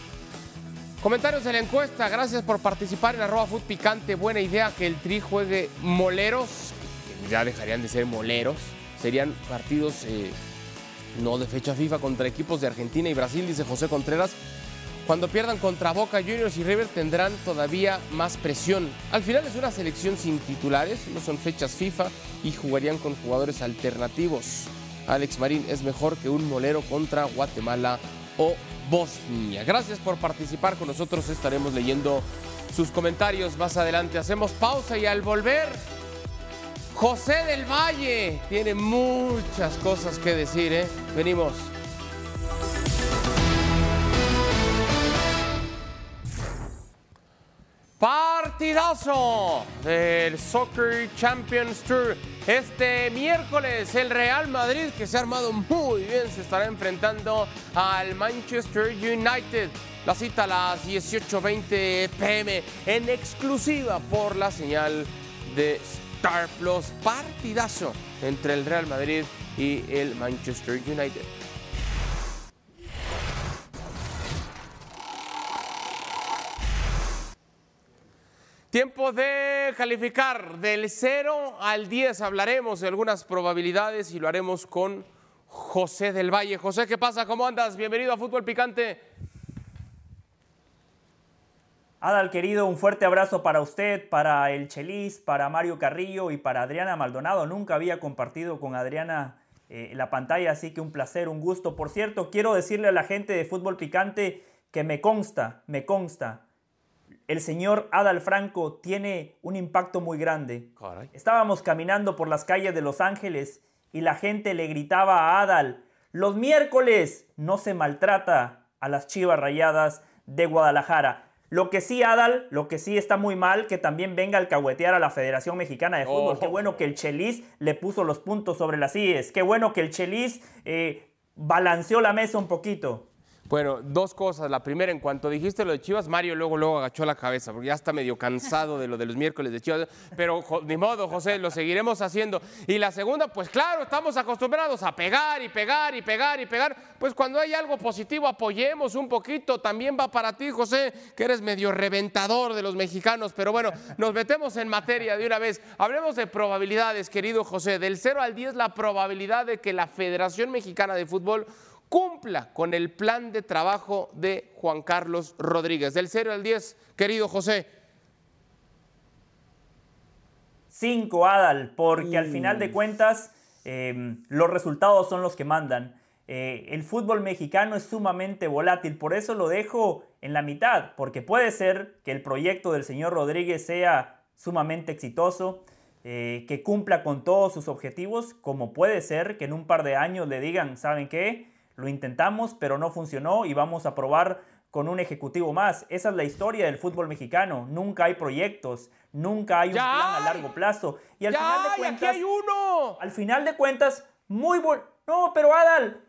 Comentarios de la encuesta, gracias por participar en arroba Food Picante. Buena idea que el Tri juegue moleros, ya dejarían de ser moleros. Serían partidos eh, no de fecha FIFA contra equipos de Argentina y Brasil, dice José Contreras. Cuando pierdan contra Boca Juniors y River tendrán todavía más presión. Al final es una selección sin titulares, no son fechas FIFA y jugarían con jugadores alternativos. Alex Marín es mejor que un molero contra Guatemala o Bosnia. Gracias por participar con nosotros. Estaremos leyendo sus comentarios más adelante. Hacemos pausa y al volver, José del Valle tiene muchas cosas que decir. ¿eh? Venimos. Partidazo del Soccer Champions Tour. Este miércoles el Real Madrid, que se ha armado muy bien, se estará enfrentando al Manchester United. La cita a las 18.20 pm en exclusiva por la señal de Star Plus. Partidazo entre el Real Madrid y el Manchester United. Tiempo de calificar del 0 al 10. Hablaremos de algunas probabilidades y lo haremos con José del Valle. José, ¿qué pasa? ¿Cómo andas? Bienvenido a Fútbol Picante. Adal, querido, un fuerte abrazo para usted, para el Chelis, para Mario Carrillo y para Adriana Maldonado. Nunca había compartido con Adriana eh, la pantalla, así que un placer, un gusto. Por cierto, quiero decirle a la gente de Fútbol Picante que me consta, me consta, el señor Adal Franco tiene un impacto muy grande. Caray. Estábamos caminando por las calles de Los Ángeles y la gente le gritaba a Adal, los miércoles no se maltrata a las chivas rayadas de Guadalajara. Lo que sí, Adal, lo que sí está muy mal, que también venga a alcahuetear a la Federación Mexicana de Fútbol. Oh. Qué bueno que el Chelis le puso los puntos sobre las IES. Qué bueno que el Chelis eh, balanceó la mesa un poquito. Bueno, dos cosas. La primera, en cuanto dijiste lo de Chivas, Mario luego, luego agachó la cabeza, porque ya está medio cansado de lo de los miércoles de Chivas. Pero ni modo, José, lo seguiremos haciendo. Y la segunda, pues claro, estamos acostumbrados a pegar y pegar y pegar y pegar. Pues cuando hay algo positivo, apoyemos un poquito. También va para ti, José, que eres medio reventador de los mexicanos. Pero bueno, nos metemos en materia de una vez. Hablemos de probabilidades, querido José. Del 0 al 10, la probabilidad de que la Federación Mexicana de Fútbol cumpla con el plan de trabajo de Juan Carlos Rodríguez. Del 0 al 10, querido José. 5, Adal, porque al final de cuentas eh, los resultados son los que mandan. Eh, el fútbol mexicano es sumamente volátil, por eso lo dejo en la mitad, porque puede ser que el proyecto del señor Rodríguez sea sumamente exitoso, eh, que cumpla con todos sus objetivos, como puede ser que en un par de años le digan, ¿saben qué? Lo intentamos, pero no funcionó y vamos a probar con un ejecutivo más. Esa es la historia del fútbol mexicano. Nunca hay proyectos, nunca hay un ¡Ya plan a largo plazo. Y al ¡Ya! final de ¡Y aquí cuentas, hay uno! al final de cuentas, muy bueno. No, pero Adal,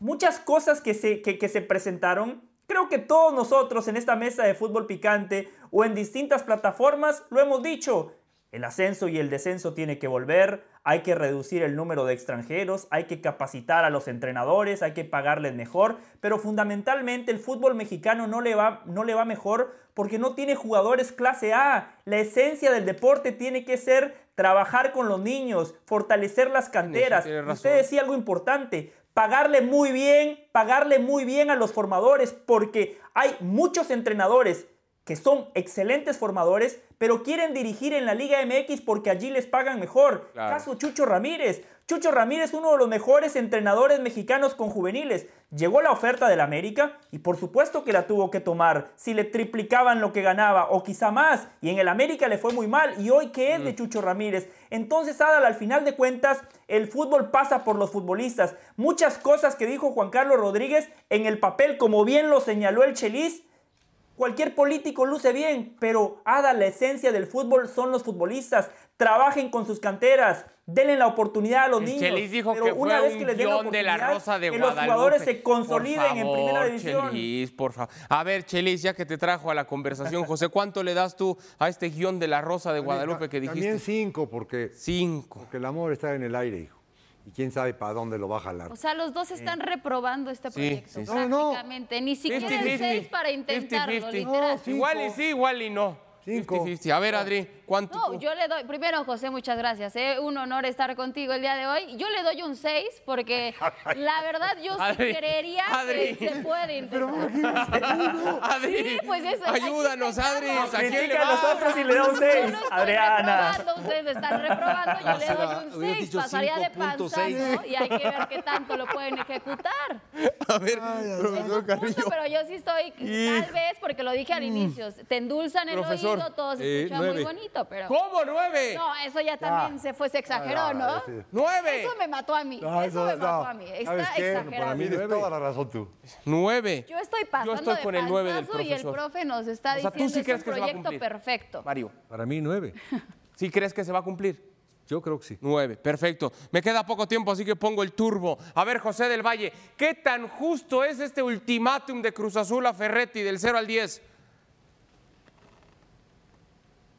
muchas cosas que se, que, que se presentaron, creo que todos nosotros en esta mesa de fútbol picante o en distintas plataformas lo hemos dicho. El ascenso y el descenso tiene que volver, hay que reducir el número de extranjeros, hay que capacitar a los entrenadores, hay que pagarles mejor, pero fundamentalmente el fútbol mexicano no le va, no le va mejor porque no tiene jugadores clase A. La esencia del deporte tiene que ser trabajar con los niños, fortalecer las canteras. Usted decía algo importante, pagarle muy bien, pagarle muy bien a los formadores porque hay muchos entrenadores que son excelentes formadores, pero quieren dirigir en la Liga MX porque allí les pagan mejor. Claro. Caso Chucho Ramírez. Chucho Ramírez, uno de los mejores entrenadores mexicanos con juveniles. Llegó la oferta del América y por supuesto que la tuvo que tomar. Si le triplicaban lo que ganaba o quizá más. Y en el América le fue muy mal. ¿Y hoy qué es de Chucho Ramírez? Entonces, Adal, al final de cuentas, el fútbol pasa por los futbolistas. Muchas cosas que dijo Juan Carlos Rodríguez en el papel, como bien lo señaló el Chelis, Cualquier político luce bien, pero Ada, la esencia del fútbol son los futbolistas. Trabajen con sus canteras, denle la oportunidad a los El niños. Chelis dijo pero que una fue vez un que les den la guion de la oportunidad, Rosa de que los jugadores se consoliden en primera división. Chelis, por favor. A ver, Chelis, ya que te trajo a la conversación, José, ¿cuánto le das tú a este guion de la Rosa de Guadalupe que dijiste? También cinco, porque, Cinco. porque el amor está en el aire, hijo. Y quién sabe para dónde lo va a jalar. O sea, los dos están reprobando este Sí, proyecto, sí, sí. No, no. Ni siquiera el 50-50. 6 para intentarlo, 50-50. literal. No, sí. Igual y sí, igual y no. Cinco. 50-50. A ver, Adri, ¿cuánto? No, yo le doy, primero José, muchas gracias, ¿eh? un honor estar contigo el día de hoy. Yo le doy un 6 porque [LAUGHS] la verdad yo sí Adri, creería Adri. que se puede intentar. Adri, Sí, pues eso, ayúdanos. Adri. ¿A quién le critica a nosotros y le da un Yo 6. no estoy Adriana. reprobando, ustedes están reprobando, yo le doy un Hubieras 6, dicho pasaría de 5.6. panzazo y hay que ver qué tanto lo pueden ejecutar. A ver, Es profesor Carrillo. punto, pero yo sí estoy, tal vez, porque lo dije al inicio, te endulzan el Profesor, todo se eh, escucha muy bonito, pero... ¿Cómo nueve? No, eso ya también se fue, se exageró, ¿no? ese- ¡Nueve! Eso me mató a mí, No, eso me no, mató no. a mí, ¿Sabes está qué? exagerado. Para mí tienes toda la razón tú. ¡Nueve! Yo estoy pasando estoy de con el nueve del panzazo y el profesor. profe nos está O sea, ¿tú diciendo sí es crees un que se va a proyecto cumplir? perfecto. Mario, Para mí, nueve. [LAUGHS] ¿sí crees que se va a cumplir? Yo creo que sí. Nueve, perfecto. Me queda poco tiempo, así que pongo el turbo. A ver, José del Valle, ¿qué tan justo es este ultimátum de Cruz Azul a Ferretti del 0 al 10?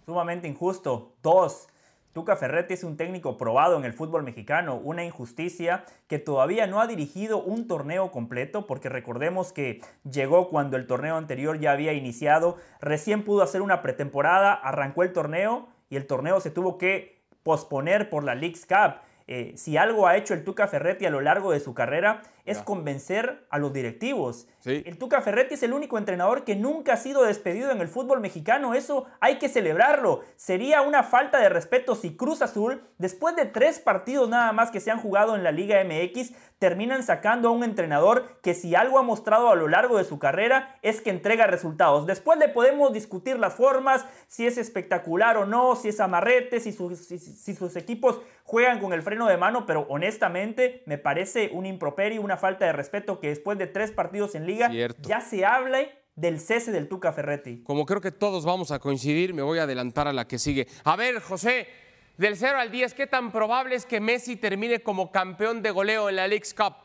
Sumamente injusto. Dos. Tuca Ferretti es un técnico probado en el fútbol mexicano, una injusticia que todavía no ha dirigido un torneo completo, porque recordemos que llegó cuando el torneo anterior ya había iniciado, recién pudo hacer una pretemporada, arrancó el torneo y el torneo se tuvo que posponer por la League's Cup. Eh, si algo ha hecho el Tuca Ferretti a lo largo de su carrera es convencer a los directivos. Sí. El Tuca Ferretti es el único entrenador que nunca ha sido despedido en el fútbol mexicano. Eso hay que celebrarlo. Sería una falta de respeto si Cruz Azul, después de tres partidos nada más que se han jugado en la Liga MX, terminan sacando a un entrenador que si algo ha mostrado a lo largo de su carrera es que entrega resultados. Después le podemos discutir las formas, si es espectacular o no, si es amarrete, si sus, si- si sus equipos juegan con el freno de mano, pero honestamente me parece un improperio, una falta de respeto que después de tres partidos en liga Cierto. ya se hable del cese del Tuca Ferretti. Como creo que todos vamos a coincidir, me voy a adelantar a la que sigue. A ver, José, del 0 al 10, ¿qué tan probable es que Messi termine como campeón de goleo en la League's Cup?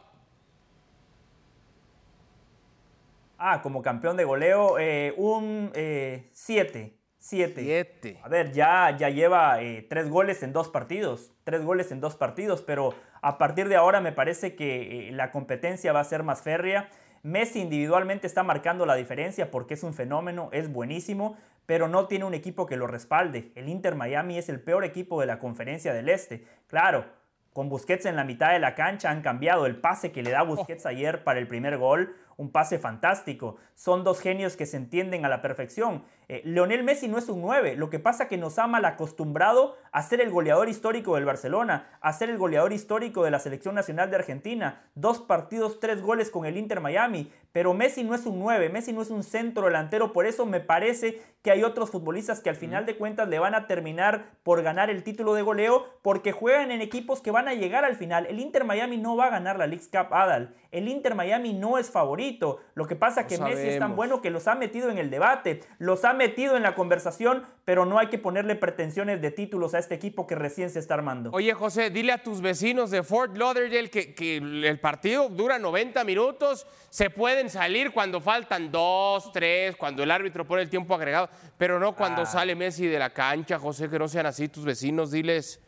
Ah, como campeón de goleo, eh, un 7. 7. Siete. A ver, ya, ya lleva eh, tres goles en dos partidos. Tres goles en dos partidos, pero a partir de ahora me parece que eh, la competencia va a ser más férrea. Messi individualmente está marcando la diferencia porque es un fenómeno, es buenísimo, pero no tiene un equipo que lo respalde. El Inter Miami es el peor equipo de la conferencia del Este. Claro, con Busquets en la mitad de la cancha han cambiado el pase que le da Busquets ayer para el primer gol, un pase fantástico. Son dos genios que se entienden a la perfección. Eh, Leonel Messi no es un 9, lo que pasa que nos ha mal acostumbrado a ser el goleador histórico del Barcelona, a ser el goleador histórico de la selección nacional de Argentina. Dos partidos, tres goles con el Inter Miami, pero Messi no es un 9, Messi no es un centro delantero, por eso me parece que hay otros futbolistas que al final de cuentas le van a terminar por ganar el título de goleo porque juegan en equipos que van a llegar al final. El Inter Miami no va a ganar la League's Cup Adal. El Inter Miami no es favorito. Lo que pasa que Messi es tan bueno que los ha metido en el debate, los ha metido en la conversación, pero no hay que ponerle pretensiones de títulos a este equipo que recién se está armando. Oye, José, dile a tus vecinos de Fort Lauderdale que, que el partido dura 90 minutos, se pueden salir cuando faltan dos, tres, cuando el árbitro pone el tiempo agregado, pero no cuando sale Messi de la cancha, José, que no sean así tus vecinos, diles.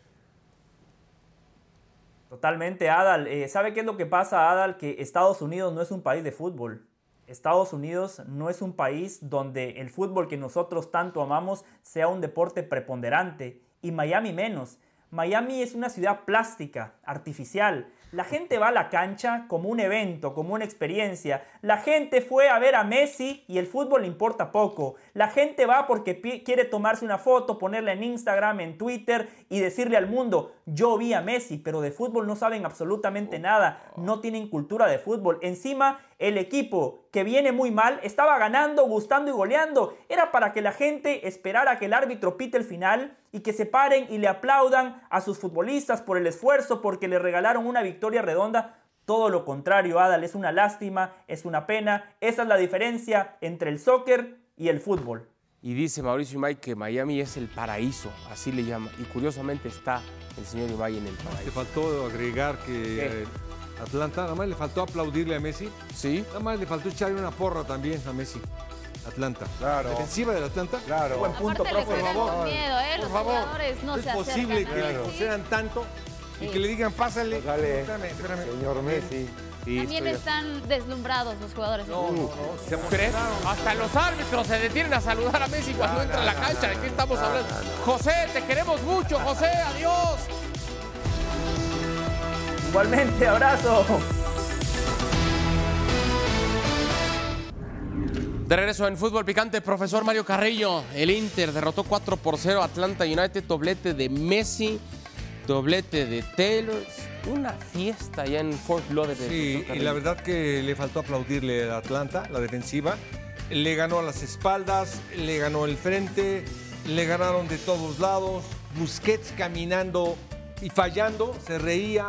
Totalmente, Adal. Eh, ¿Sabe qué es lo que pasa, Adal? Que Estados Unidos no es un país de fútbol. Estados Unidos no es un país donde el fútbol que nosotros tanto amamos sea un deporte preponderante y Miami menos. Miami es una ciudad plástica, artificial. La gente va a la cancha como un evento, como una experiencia. La gente fue a ver a Messi y el fútbol le importa poco. La gente va porque quiere tomarse una foto, ponerla en Instagram, en Twitter y decirle al mundo, yo vi a Messi, pero de fútbol no saben absolutamente nada, no tienen cultura de fútbol. Encima, el equipo que viene muy mal estaba ganando, gustando y goleando. Era para que la gente esperara que el árbitro pite el final y que se paren y le aplaudan a sus futbolistas por el esfuerzo, porque le regalaron una victoria redonda. Todo lo contrario, Adal, es una lástima, es una pena. Esa es la diferencia entre el soccer y el fútbol. Y dice Mauricio Imay que Miami es el paraíso, así le llama. Y curiosamente está el señor Imay en el paraíso. Te faltó agregar que Atlanta, nada más le faltó aplaudirle a Messi. Sí. Nada más le faltó echarle una porra también a Messi. Atlanta. Claro. Defensiva del Atlanta. Claro. Buen punto, Aparte profe. Por favor. miedo, ¿eh? Por Los favor. jugadores no es se posible acercan. que le Claro. concedan tanto y que le digan, pásale. Dale. Espérame, espérame. Señor Messi. También están deslumbrados los jugadores. No, no, no. Se ¿Crees? Hasta los árbitros se detienen a saludar a Messi cuando entra a la cancha. ¿De qué estamos hablando? José, te queremos mucho, José. Adiós. Igualmente, abrazo. De regreso en fútbol picante, profesor Mario Carrillo. El Inter derrotó 4 por 0 a Atlanta United, doblete de Messi, doblete de Taylor. Una fiesta ya en Fort Lauderdale. Sí, y la verdad que le faltó aplaudirle a Atlanta, la defensiva. Le ganó a las espaldas, le ganó el frente, le ganaron de todos lados. Busquets caminando y fallando, se reía.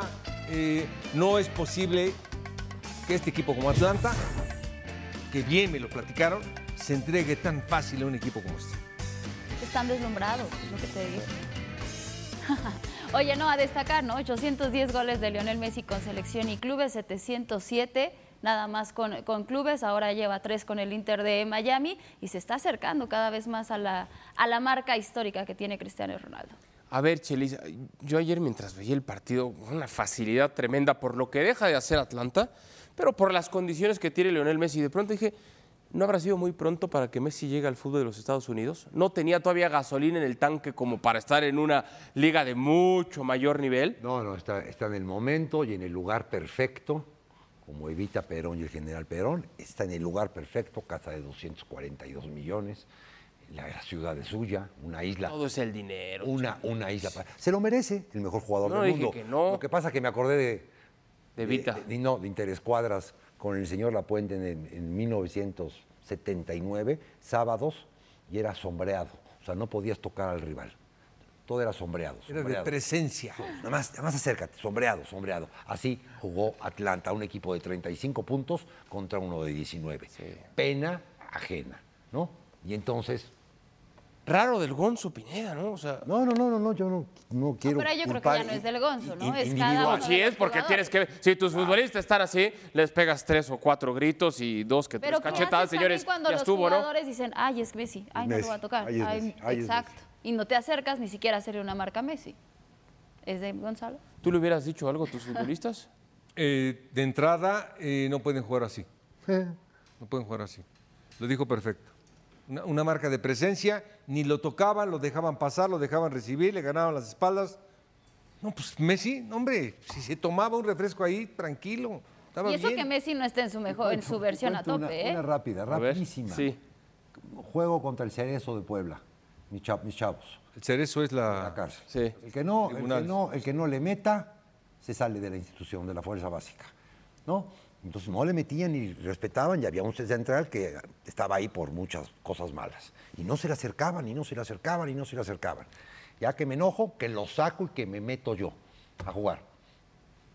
Eh, no es posible que este equipo como Atlanta, que bien me lo platicaron, se entregue tan fácil a un equipo como este. Están deslumbrados, es lo que te digo. [LAUGHS] Oye, no, a destacar, ¿no? 810 goles de Lionel Messi con selección y clubes, 707 nada más con, con clubes, ahora lleva tres con el Inter de Miami y se está acercando cada vez más a la, a la marca histórica que tiene Cristiano Ronaldo. A ver, Chelis, yo ayer mientras veía el partido, una facilidad tremenda por lo que deja de hacer Atlanta, pero por las condiciones que tiene Leonel Messi. De pronto dije, ¿no habrá sido muy pronto para que Messi llegue al fútbol de los Estados Unidos? No tenía todavía gasolina en el tanque como para estar en una liga de mucho mayor nivel. No, no, está, está en el momento y en el lugar perfecto, como Evita Perón y el general Perón, está en el lugar perfecto, casa de 242 millones, la, la ciudad es suya, una isla. Todo es el dinero. Una, una isla. para- Se lo merece el mejor jugador No, del dije mundo. que no. Lo que pasa es que me acordé de. De Vita. de- no, de Interescuadras con el señor Lapuente en, en 1979, sábados, y era sombreado. O sea, no podías tocar al rival. Todo era sombreado. Era de presencia. Nada más, nada más acércate, sombreado, sombreado. Así jugó Atlanta, un equipo de 35 puntos contra uno de 19. Pena ajena, ¿no? Y entonces, Raro del Gonzo Pineda, ¿no? O sea, no, no, no, no, no yo no, no quiero. pero yo creo que ya no es del Gonzo, ¿no? Es individual. cada uno Así de es, porque tienes que ver. Si tus futbolistas están así, les pegas tres o cuatro gritos y dos que tres ¿qué cachetadas, señores. cuando Ya los estuvo, ¿no? jugadores dicen, ay, es Messi, ay, no lo va a tocar. ay, Ay, ay, exacto. Y no te acercas ni siquiera a hacerle una marca a Messi. ¿Es de Gonzalo? ¿Tú le hubieras dicho algo a tus futbolistas? [LAUGHS] Eh, de entrada, eh, no pueden jugar así. No pueden jugar así. Lo dijo perfecto. Una, una marca de presencia, ni lo tocaban, lo dejaban pasar, lo dejaban recibir, le ganaban las espaldas. No, pues Messi, no, hombre, si se tomaba un refresco ahí, tranquilo. Estaba Y eso bien. que Messi no está en su mejor, en su versión a tope, una, ¿eh? una rápida, rapidísima. Sí. Juego contra el Cerezo de Puebla, mis, cha- mis chavos, El cerezo es la la... cárcel. Sí. El que, no, el, que no, el que no le meta, se sale de la institución, de la fuerza básica. ¿no? Entonces no le metían ni respetaban, y había un central que estaba ahí por muchas cosas malas. Y no se le acercaban, y no se le acercaban, y no se le acercaban. Ya que me enojo, que lo saco y que me meto yo a jugar.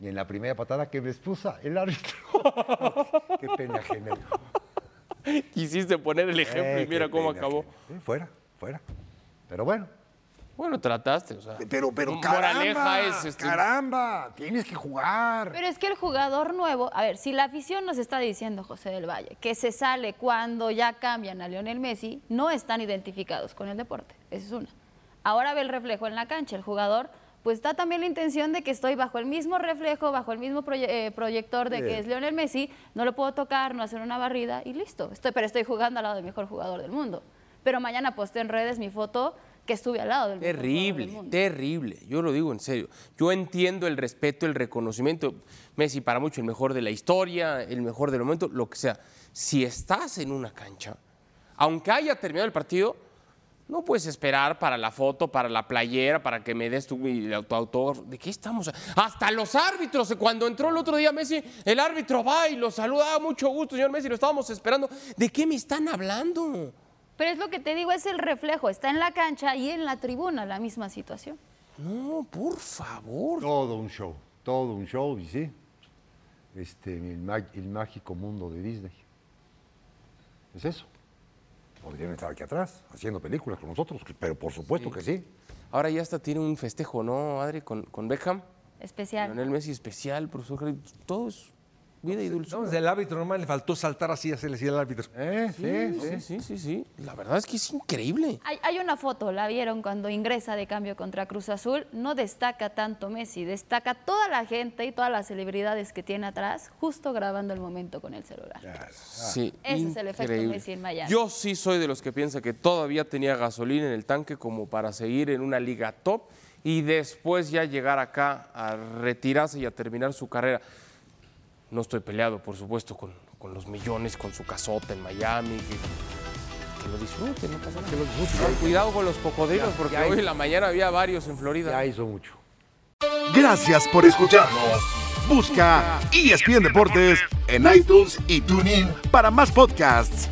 Y en la primera patada que me expusa el árbitro. [LAUGHS] Qué pena ajena. Quisiste poner el ejemplo y Eh, mira cómo acabó. fuera, fuera. Pero bueno. Bueno, trataste, o sea. Pero, pero, Moraleja caramba, es, este, caramba, tienes que jugar. Pero es que el jugador nuevo, a ver, si la afición nos está diciendo, José del Valle, que se sale cuando ya cambian a Lionel Messi, no están identificados con el deporte. Esa es una. Ahora ve el reflejo en la cancha. El jugador, pues da también la intención de que estoy bajo el mismo reflejo, bajo el mismo proye- eh, proyector de que es Lionel Messi, no lo puedo tocar, no hacer una barrida y listo. Estoy, pero estoy jugando al lado del mejor jugador del mundo. Pero mañana posteo en redes mi foto que estuve al lado del Terrible, mundo. terrible. Yo lo digo en serio. Yo entiendo el respeto, el reconocimiento. Messi para mucho el mejor de la historia, el mejor del momento, lo que sea. Si estás en una cancha, aunque haya terminado el partido, no puedes esperar para la foto, para la playera, para que me des tu, tu autógrafo. ¿De qué estamos? Hasta los árbitros. Cuando entró el otro día Messi, el árbitro va y lo saluda. "Ah, Mucho gusto, señor Messi, lo estábamos esperando. ¿De qué me están hablando? Pero es lo que te digo, es el reflejo. Está en la cancha y en la tribuna la misma situación. No, por favor. Todo un show, todo un show, y sí. Este, el, el mágico mundo de Disney. Es eso. Podrían estar aquí atrás, haciendo películas con nosotros, pero por supuesto que sí. Ahora ya hasta tiene un festejo, ¿no, Adri? Con, con Beckham. Especial. Lionel Messi especial, profesor. Todo es vida y dulzura. No, el árbitro normal le faltó saltar así, así le decía el árbitro. Eh, Sí, sí, sí, sí, sí. La verdad es que es increíble. Hay, hay una foto, la vieron cuando ingresa de cambio contra Cruz Azul. No destaca tanto Messi, destaca toda la gente y todas las celebridades que tiene atrás, justo grabando el momento con el celular. Sí, Ese es el efecto increíble. Messi en Miami. Yo sí soy de los que piensa que todavía tenía gasolina en el tanque como para seguir en una liga top y después ya llegar acá a retirarse y a terminar su carrera. No estoy peleado, por supuesto, con, con los millones, con su casota en Miami, que, que lo disfrute, no pasa nada. Cuidado con los cocodrilos, porque ya hoy hizo. en la mañana había varios en Florida. Ya hizo mucho. Gracias por escucharnos. Busca ESPN Deportes en iTunes y TuneIn para más podcasts.